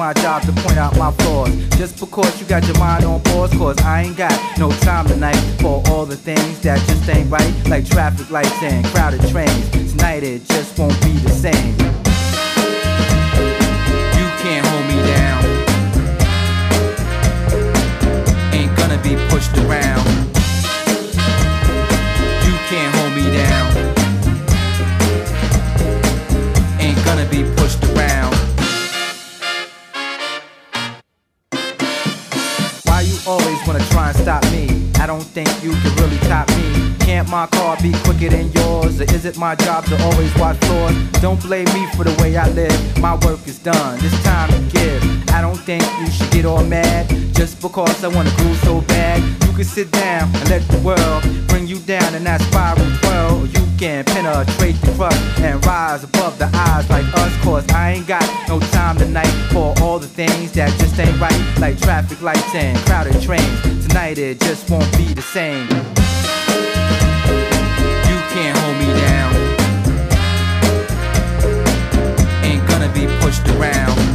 My job to point out my flaws? Just because you got your mind on pause, cause I ain't got no time tonight for all the things that just ain't right. Like traffic lights and crowded trains. Tonight it just job to always watch floors? Don't blame me for the way I live. My work is done. It's time to give. I don't think you should get all mad just because I wanna groove so bad. You can sit down and let the world bring you down in that spiral twirl. You can penetrate the crust and rise above the eyes like us. Cause I ain't got no time tonight for all the things that just ain't right. Like traffic lights and crowded trains. Tonight it just won't be the same. Pushed around.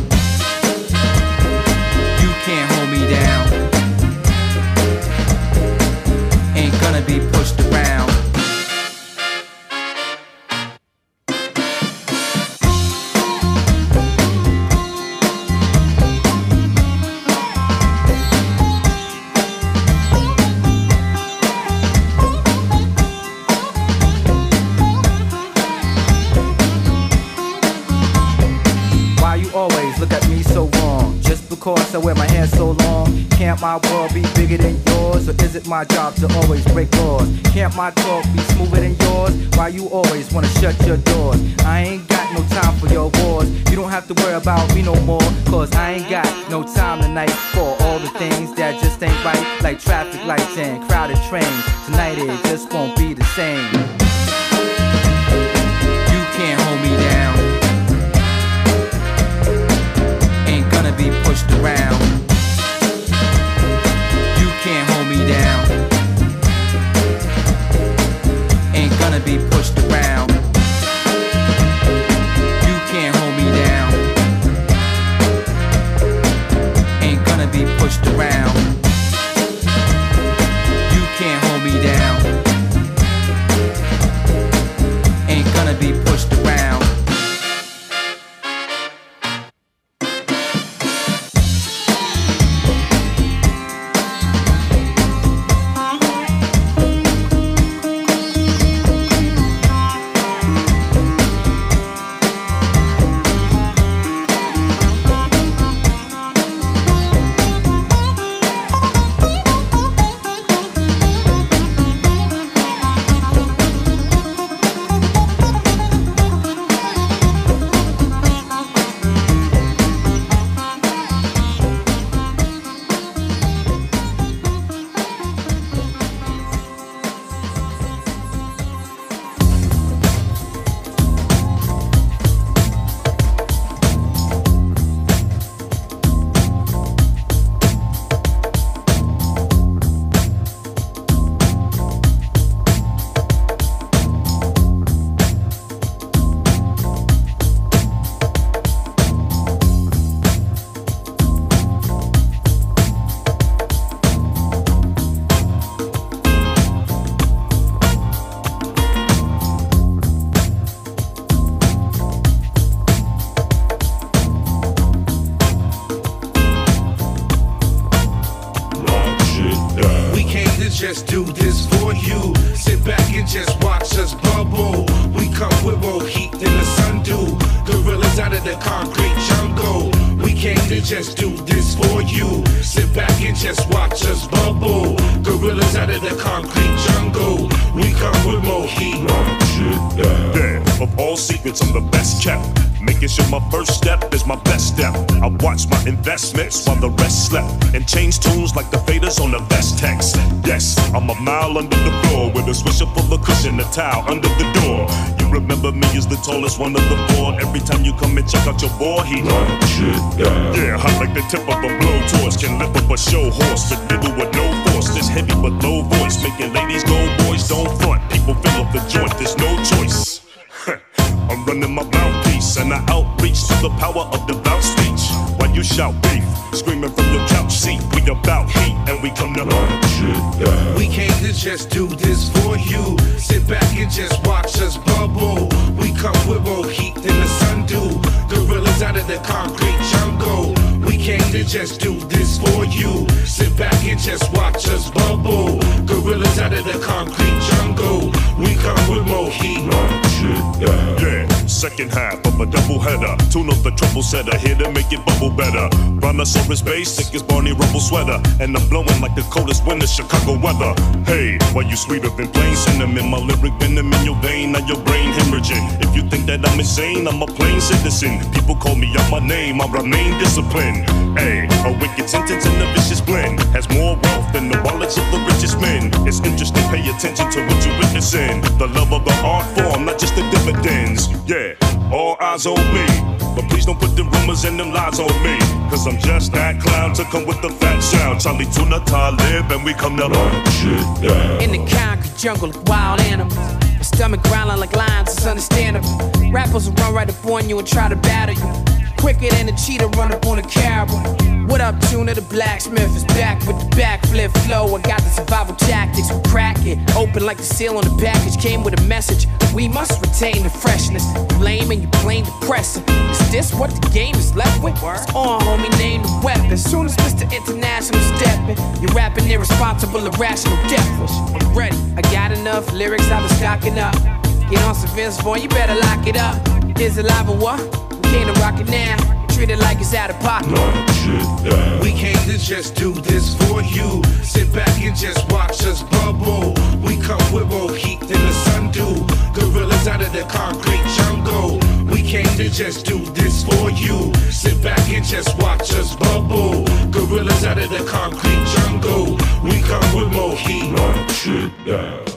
Wear my hair so long? Can't my world be bigger than yours? Or is it my job to always break laws? Can't my talk be smoother than yours? Why you always wanna shut your doors? I ain't got no time for your wars. You don't have to worry about me no more. Cause I ain't got no time tonight for all the things that just ain't right. Like traffic lights and crowded trains. Tonight it just won't be the same. You can't hold me down. Be pushed around. You can't hold me down. Ain't gonna be pushed around. Towel under the door. You remember me as the tallest one of the four. Every time you come and check out your boy, he Yeah, hot like the tip of a blowtorch. Can lift up a show horse, but diddle with no force. This heavy but low voice, making ladies go, boys don't front. People fill up the joint, there's no choice. I'm running my mouthpiece and I outreach to the power of devout speech. While you shout beef, screaming from your couch seat, we about heat and we come to run shit down. We came to just do this just do this for you. Sit back and just watch us bubble. Gorillas out of the concrete jungle. We come with more heat. Yeah, second half of a double header. Tune up the triple setter, here to make it bubble better. Brontosaurus bass, thick as Barney Rubble sweater. And I'm blowing like the coldest winter Chicago weather. Hey, why you sweeter than plain cinnamon? My lyric venom in your vein, now your brain hemorrhaging. If you think that I'm insane, I'm a plain citizen. People call me out my name, I remain disciplined. A wicked sentence and a vicious blend has more wealth than the wallets of the richest men. It's interesting, pay attention to what you're witnessing. The love of the art form, not just the dividends. Yeah, all eyes on me. But please don't put them rumors and them lies on me. Cause I'm just that clown to come with the fat sound. Charlie Tuna Talib, and we come to run shit down. In the concrete jungle of wild animals. Stomach growling like lions, it's understandable. Rappers will run right up on you and try to battle you. Quicker than a cheetah run up on a caribou. What up, Tuna? The blacksmith is back with the backflip flow. I got the survival tactics, we crack it. Open like the seal on the package. Came with a message. We must retain the freshness. Lame and you plain depressing. Is this what the game is left with? It's on, homie, name the weapon. Soon as Mr. International stepping, you're rapping irresponsible, irrational, devilish. I'm ready. I got enough lyrics, I've been stocking up. Get on some Vince Vaughn, you better lock it up. Is it live or what? We came to rock it now. Treat it like it's out of pocket. We came to just do this for you. Sit back and just watch us bubble. We come with more heat than the sun do. Gorillas out of the concrete jungle. We came to just do this for you. Sit back and just watch us bubble. Gorillas out of the concrete jungle. We come with more heat. Knock shit down.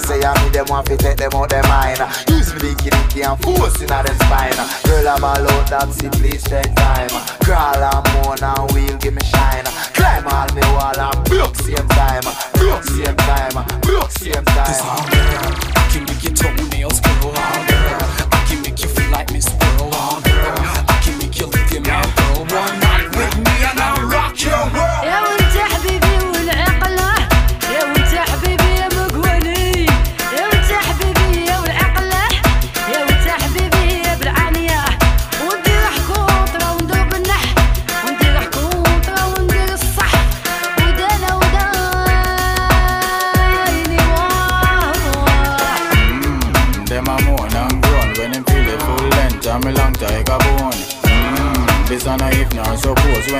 Say I mean them want to take them out their mind Use me the dicky and force inna them spine Girl I'm all out that see please take time. Crawl and moan and wheel give me shine. Climb all me wall and broke same time. Broke same time, broke same time. Cause oh, girl, I can make your toenails curl Oh girl, I can make you feel like Miss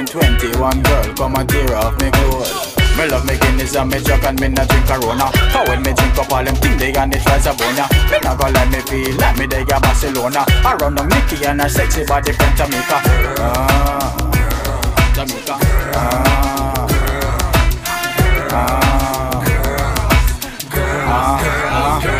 2021 girl, come and tear off me clothes. Me love me Guinness and me Jack and me not drink Corona. Cause when me drink up all them things, they and it tries a boner. Me not gonna let me feel like me they got Barcelona. I run on Mickey and a sexy body from Jamaica. Ah, Jamaica. Ah, ah, ah, ah.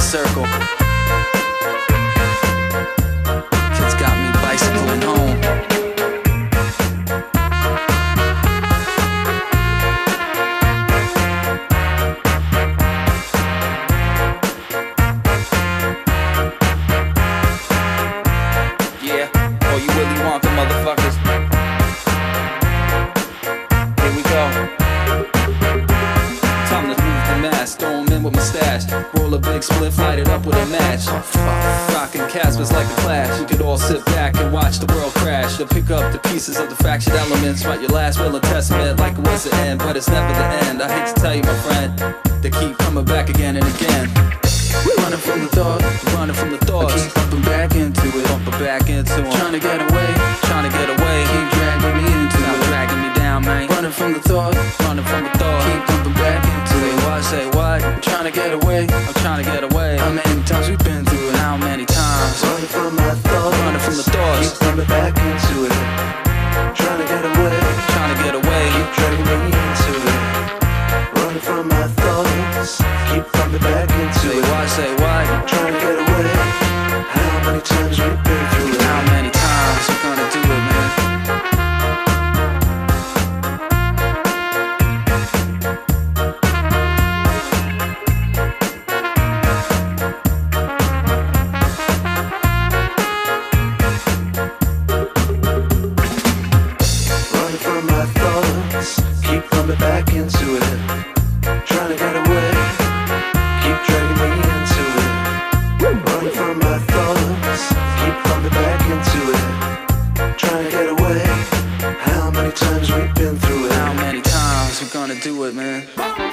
Circle. Do it, man?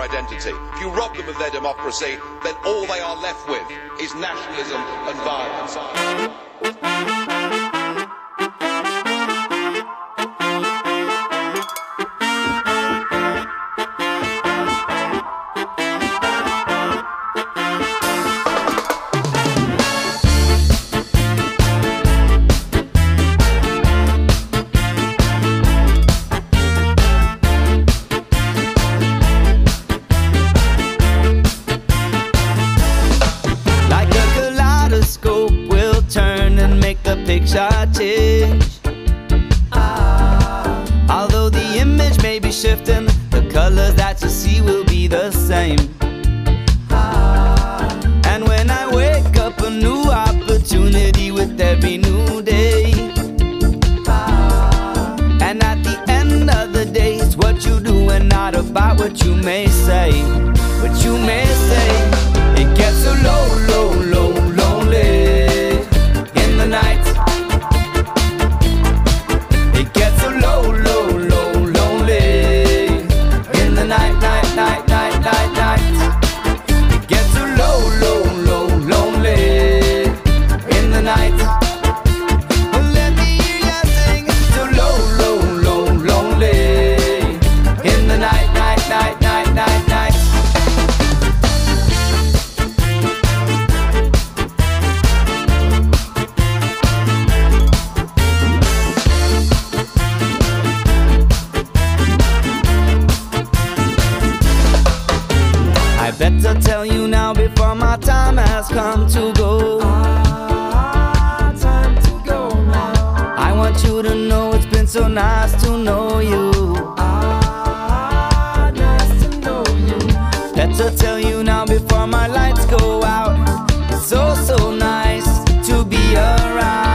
identity. If you rob them of their democracy, then all they are left with is nationalism and violence. to know you. Ah, nice to know you. Better tell you now before my lights go out. It's so, so nice to be around.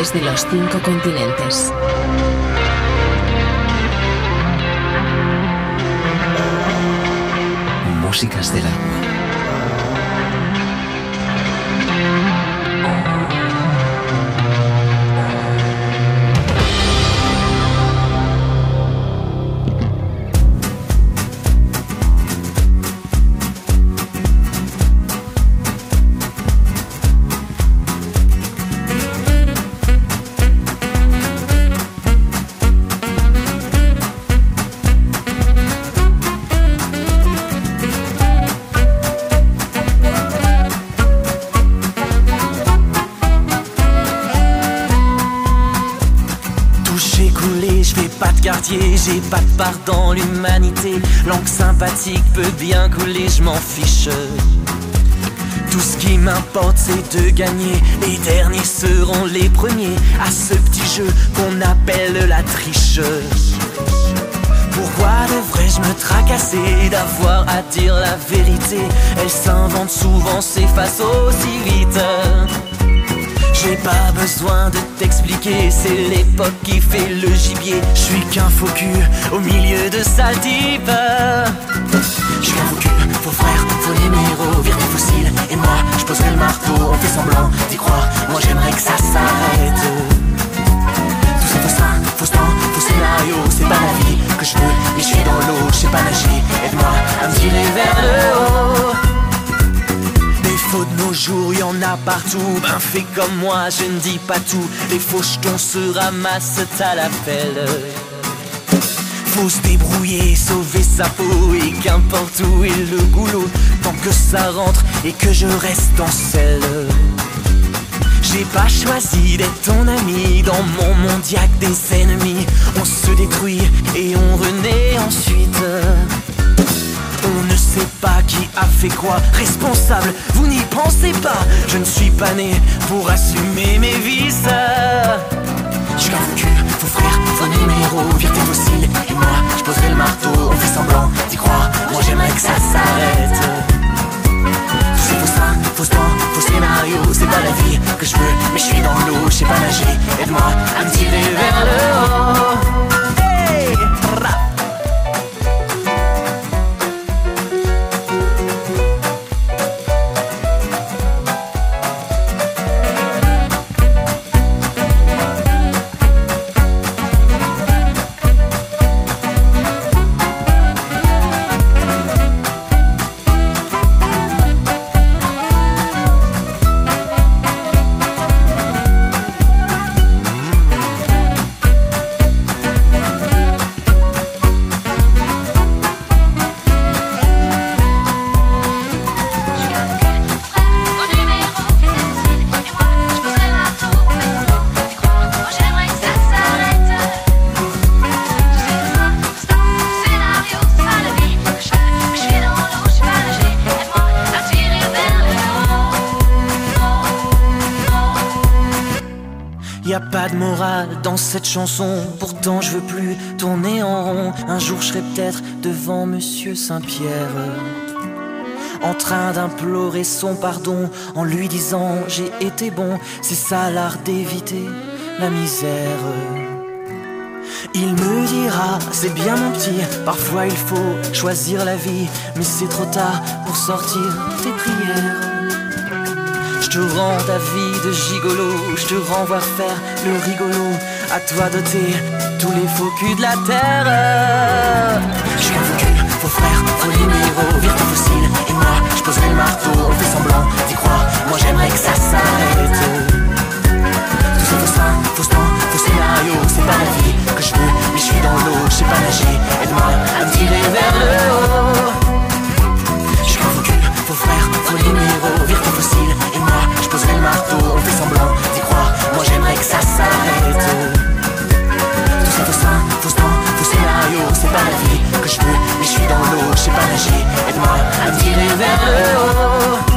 Través de los cinco continentes. Músicas del agua. Peut bien couler, je m'en fiche. Tout ce qui m'importe c'est de gagner. Les derniers seront les premiers à ce petit jeu qu'on appelle la triche. Pourquoi devrais-je me tracasser d'avoir à dire la vérité Elle s'invente souvent, s'efface aussi vite. J'ai pas besoin de t'expliquer, c'est l'époque qui fait le gibier. Je suis qu'un faux cul au milieu de sales types. Je suis un faux cul, faux frère, faux numéro, viré fossile. Et moi, je poserai le marteau, on fait semblant d'y croire. Moi j'aimerais que ça s'arrête. Tout ça faux ça, faux temps, faux scénario, c'est pas la vie que je veux. Et je suis dans l'eau, je sais pas nager. Aide-moi à me tirer vers le beau jour, y en a partout. Ben fais comme moi, je ne dis pas tout. Les faux se ramassent à la pelle. Faut se débrouiller, sauver sa peau Et qu'importe où est le goulot Tant que ça rentre et que je reste en selle J'ai pas choisi d'être ton ami Dans mon que des ennemis On se détruit et on renaît ensuite sait pas qui a fait quoi. Responsable, vous n'y pensez pas. Je ne suis pas né pour assumer mes vices. Je vos culs, vos frères, vos numéros Vérité fossile, et moi je poserai le marteau. On fait semblant d'y croire, moi j'aimerais que ça s'arrête. Tous ces faux seins, faux temps, faux scénarios. C'est pas la vie que je veux, mais je suis dans l'eau. Je sais pas nager, aide-moi à me tirer vers le haut. Hey, rap. Cette chanson, pourtant je veux plus tourner en rond. Un jour je serai peut-être devant Monsieur Saint-Pierre, en train d'implorer son pardon, en lui disant j'ai été bon, c'est ça l'art d'éviter la misère. Il me dira, c'est bien mon petit, parfois il faut choisir la vie, mais c'est trop tard pour sortir tes prières. Je te rends ta vie de gigolo, je te renvoie faire le rigolo. À toi d'ôter tous les faux culs de la terre. Je suis un faux cul, faux frère, faux numéro, virtu fossile. Et moi, je poserai le marteau, on fait semblant d'y croire. Moi j'aimerais que ça s'arrête. Tous ces faux seins, faux temps, faux scénario, c'est pas la vie que je veux, mais je suis dans l'eau, je sais pas nager. Aide-moi à me tirer vers le haut. Je suis un faux cul, faux frère, faux numéro, virtu fossile. Et moi, je poserai le marteau, on fait semblant j'aimerais que ça s'arrête. Tout ça, tout ça, tout ça, tout scénario, c'est pas la vie que je veux, mais je suis dans l'eau, je sais pas nager. Aide-moi à me tirer vers le haut.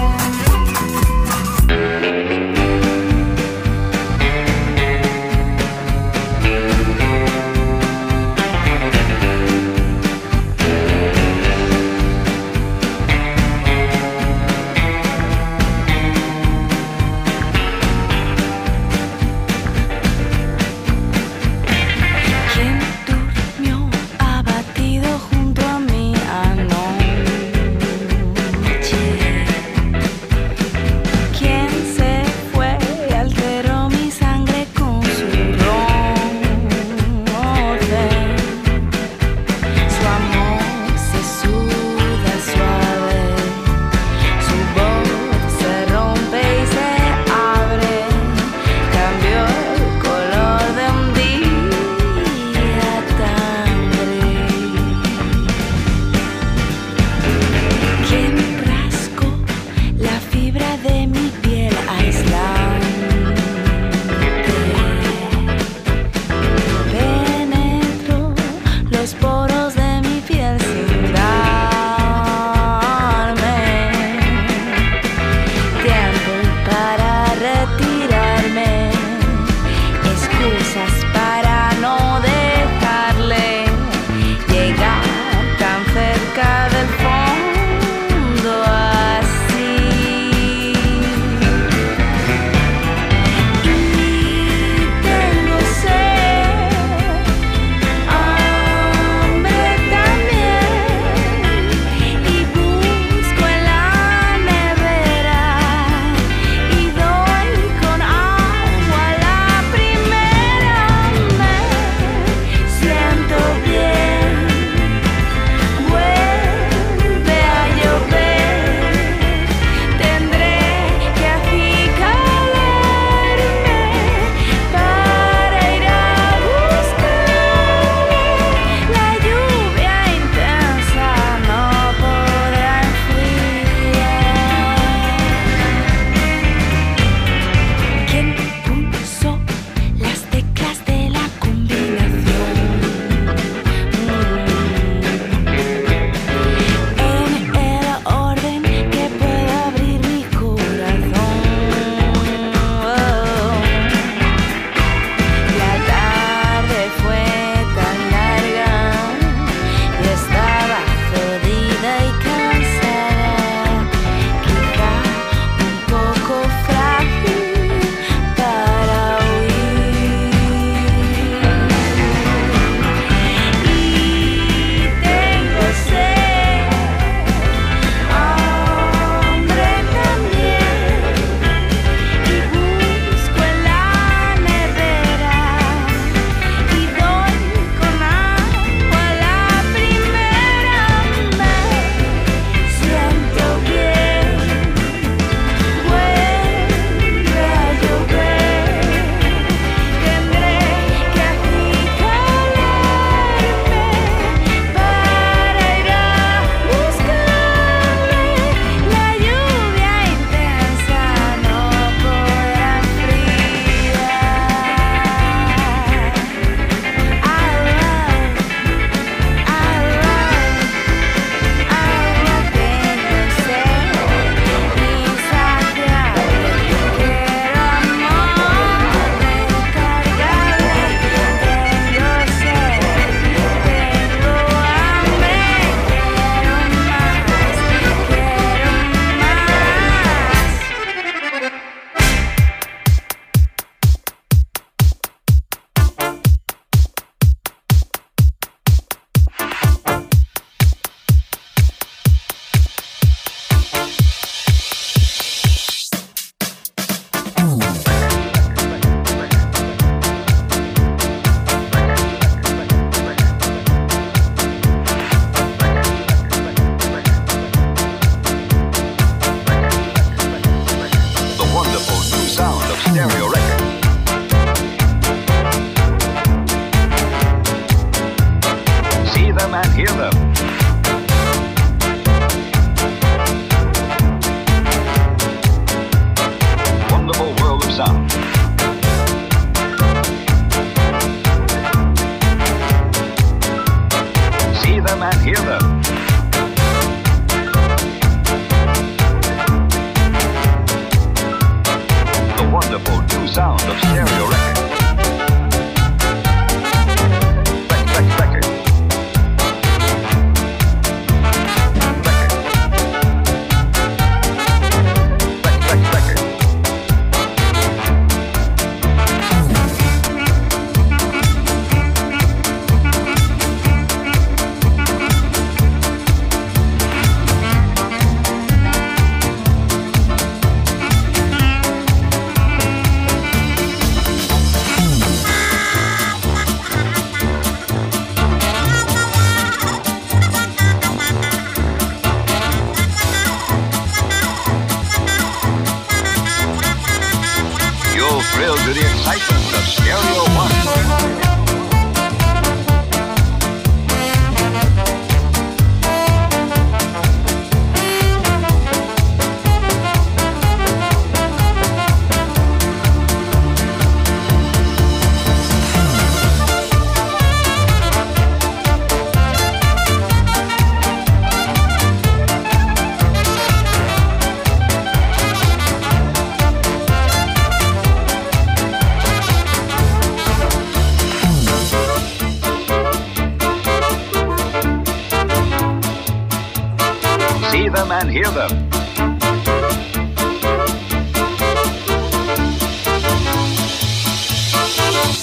Hear them.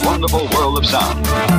Wonderful world of sound.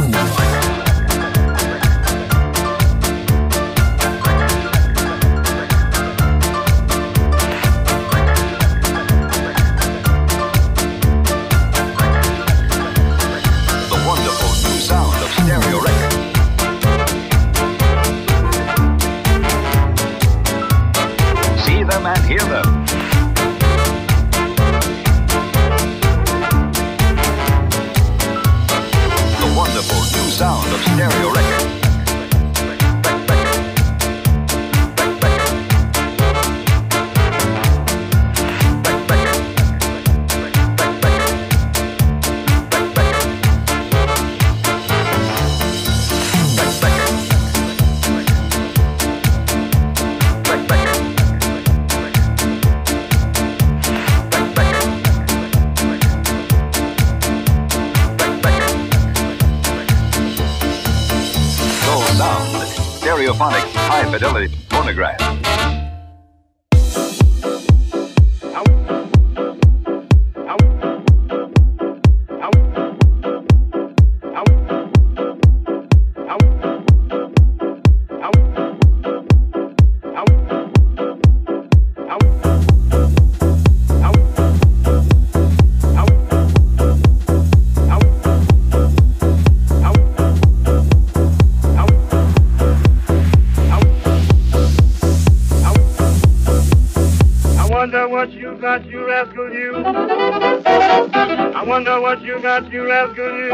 What you got, you rascal, you. I wonder what you got, you rascal, you.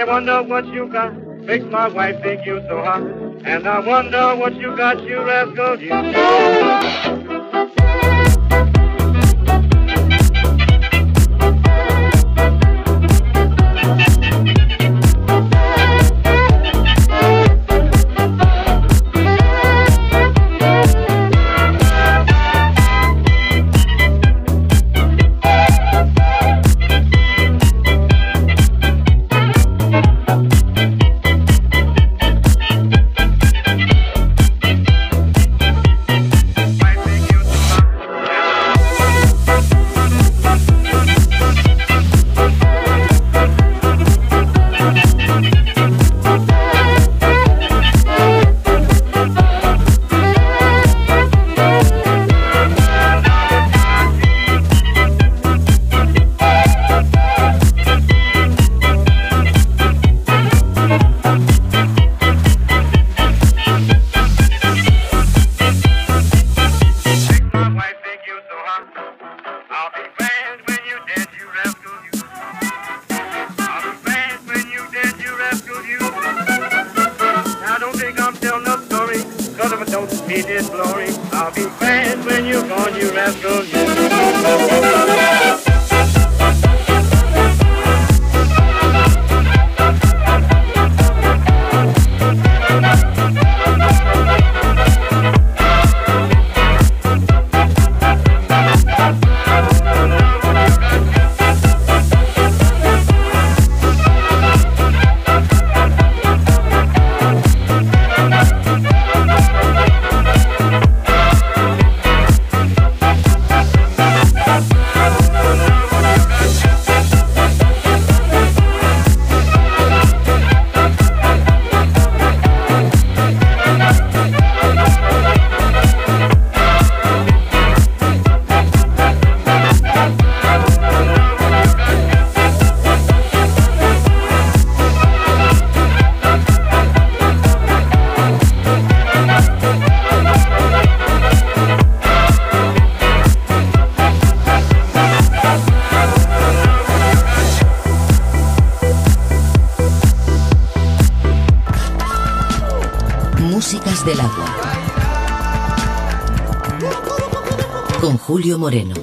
I wonder what you got, makes my wife think you so hot. And I wonder what you got, you rascal, you. Moreno.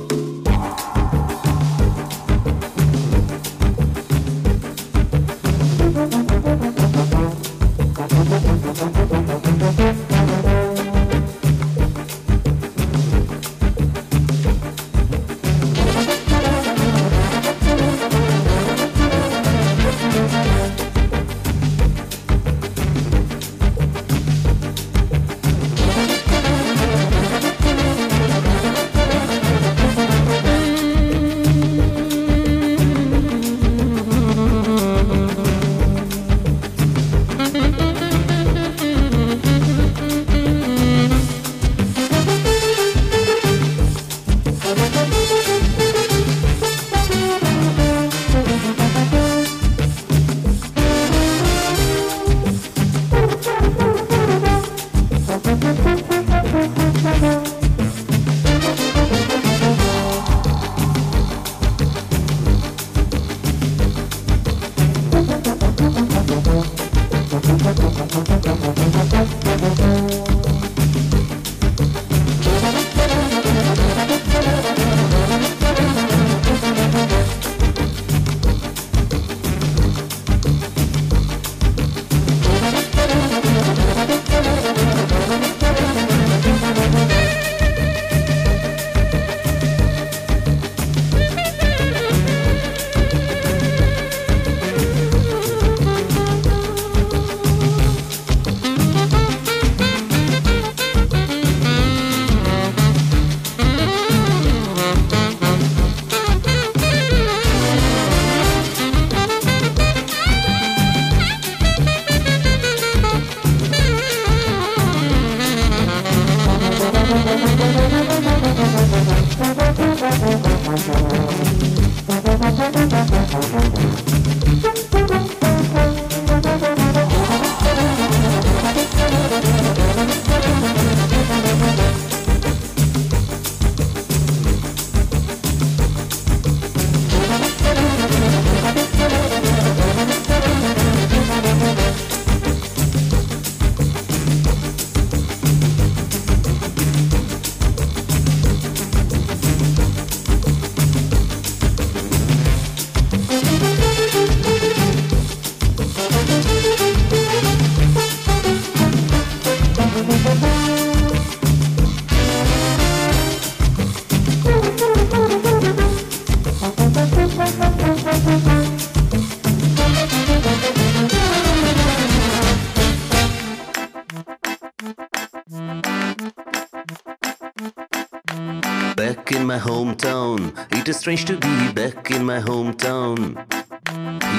Back in my hometown, it is strange to be back in my hometown.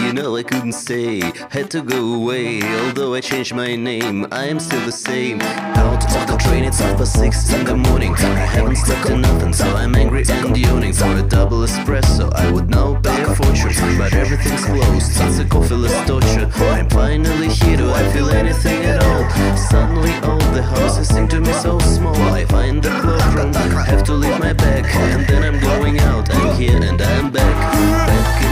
You know I couldn't stay, had to go away. Although I changed my name, I am still the same. Of the train, it's half six in the morning. I haven't slept nothing, so I'm angry and yawning. For a double espresso, I would now pay a fortune, but everything's closed. Since the coffeeless torture, I'm finally here. Do I feel anything at all? Suddenly, all the houses seem to me so small. I find the cloakroom, have to leave my bag, and then I'm going out. I'm here and I'm back, back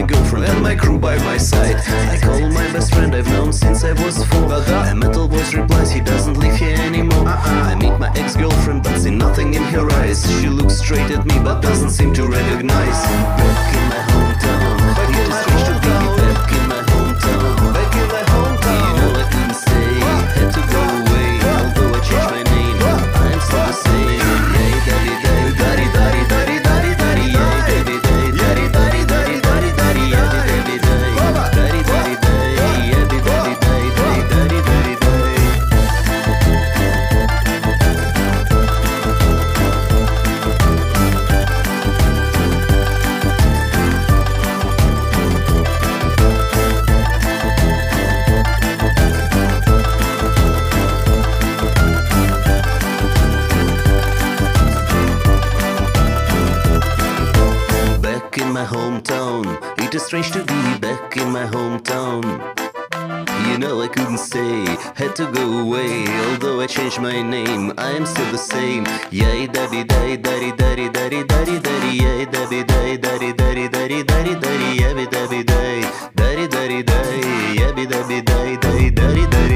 my girlfriend and my crew by my side. I call my best friend I've known since I was four. Uh-huh. A metal voice replies he doesn't live here anymore. Uh-uh. I meet my ex-girlfriend but see nothing in her eyes. She looks straight at me but doesn't seem to recognize. had to go away. Although I changed my name, I'm still the same. Yay, dabby, day, daddy, daddy, daddy, daddy, daddy, yay, dabby, day, daddy, daddy, daddy, daddy, daddy, yabby, dabby, day, daddy, daddy, day, yabby, dabby, day, daddy, daddy, daddy.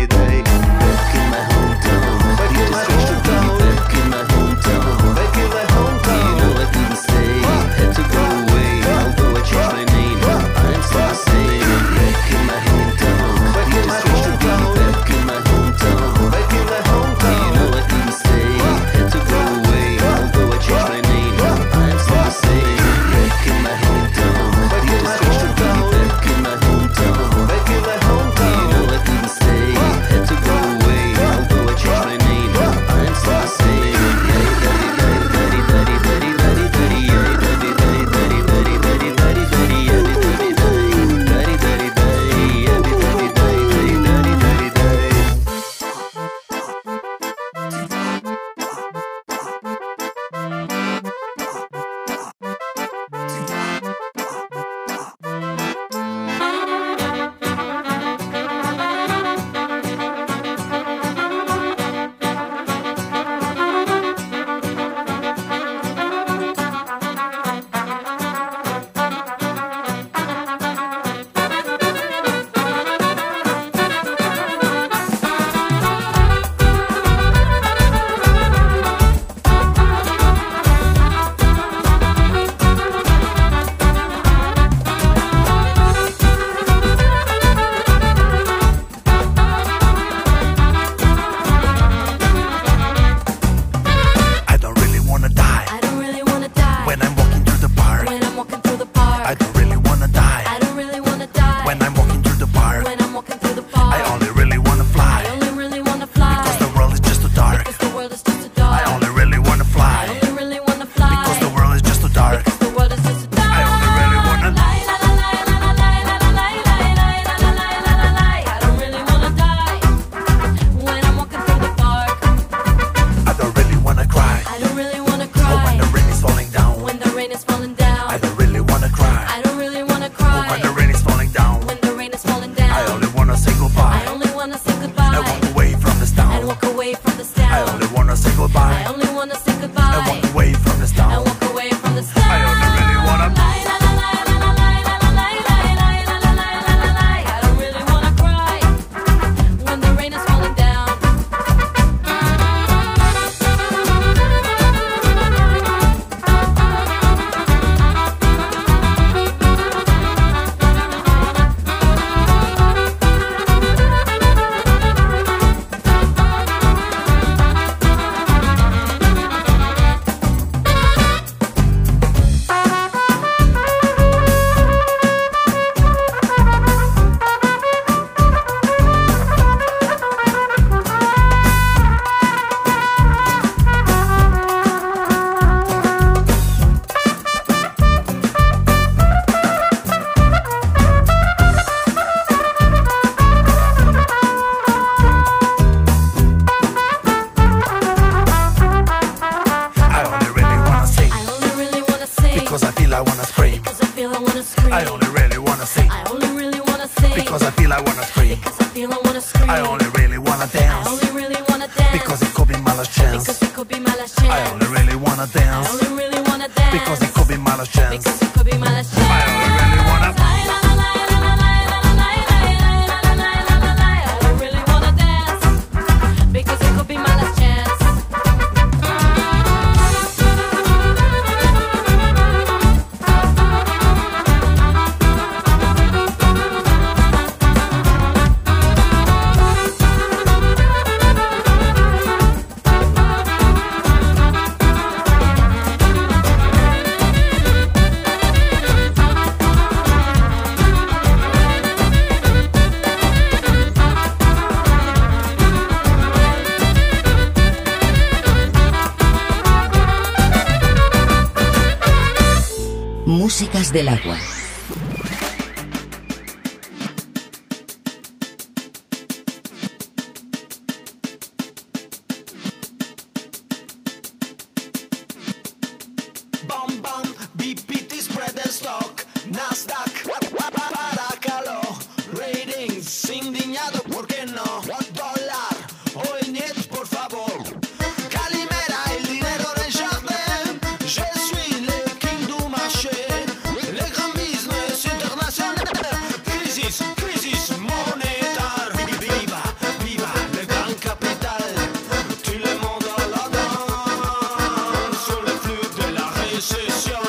shit show.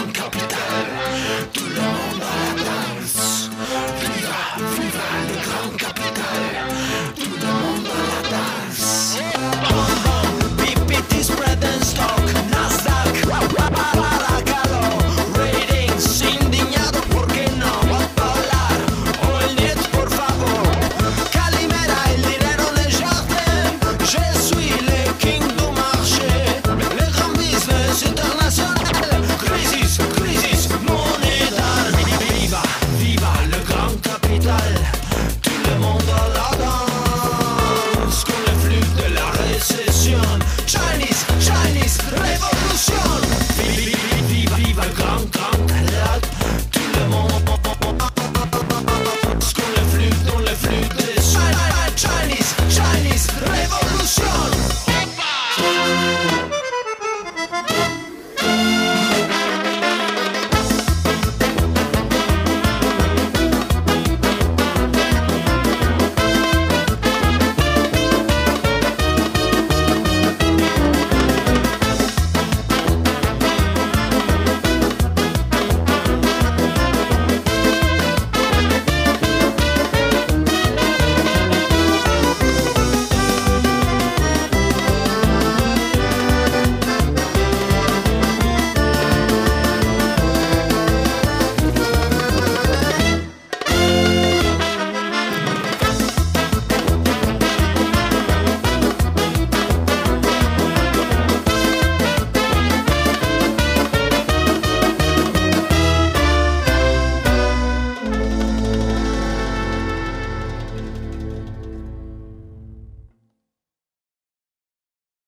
uncomfortable.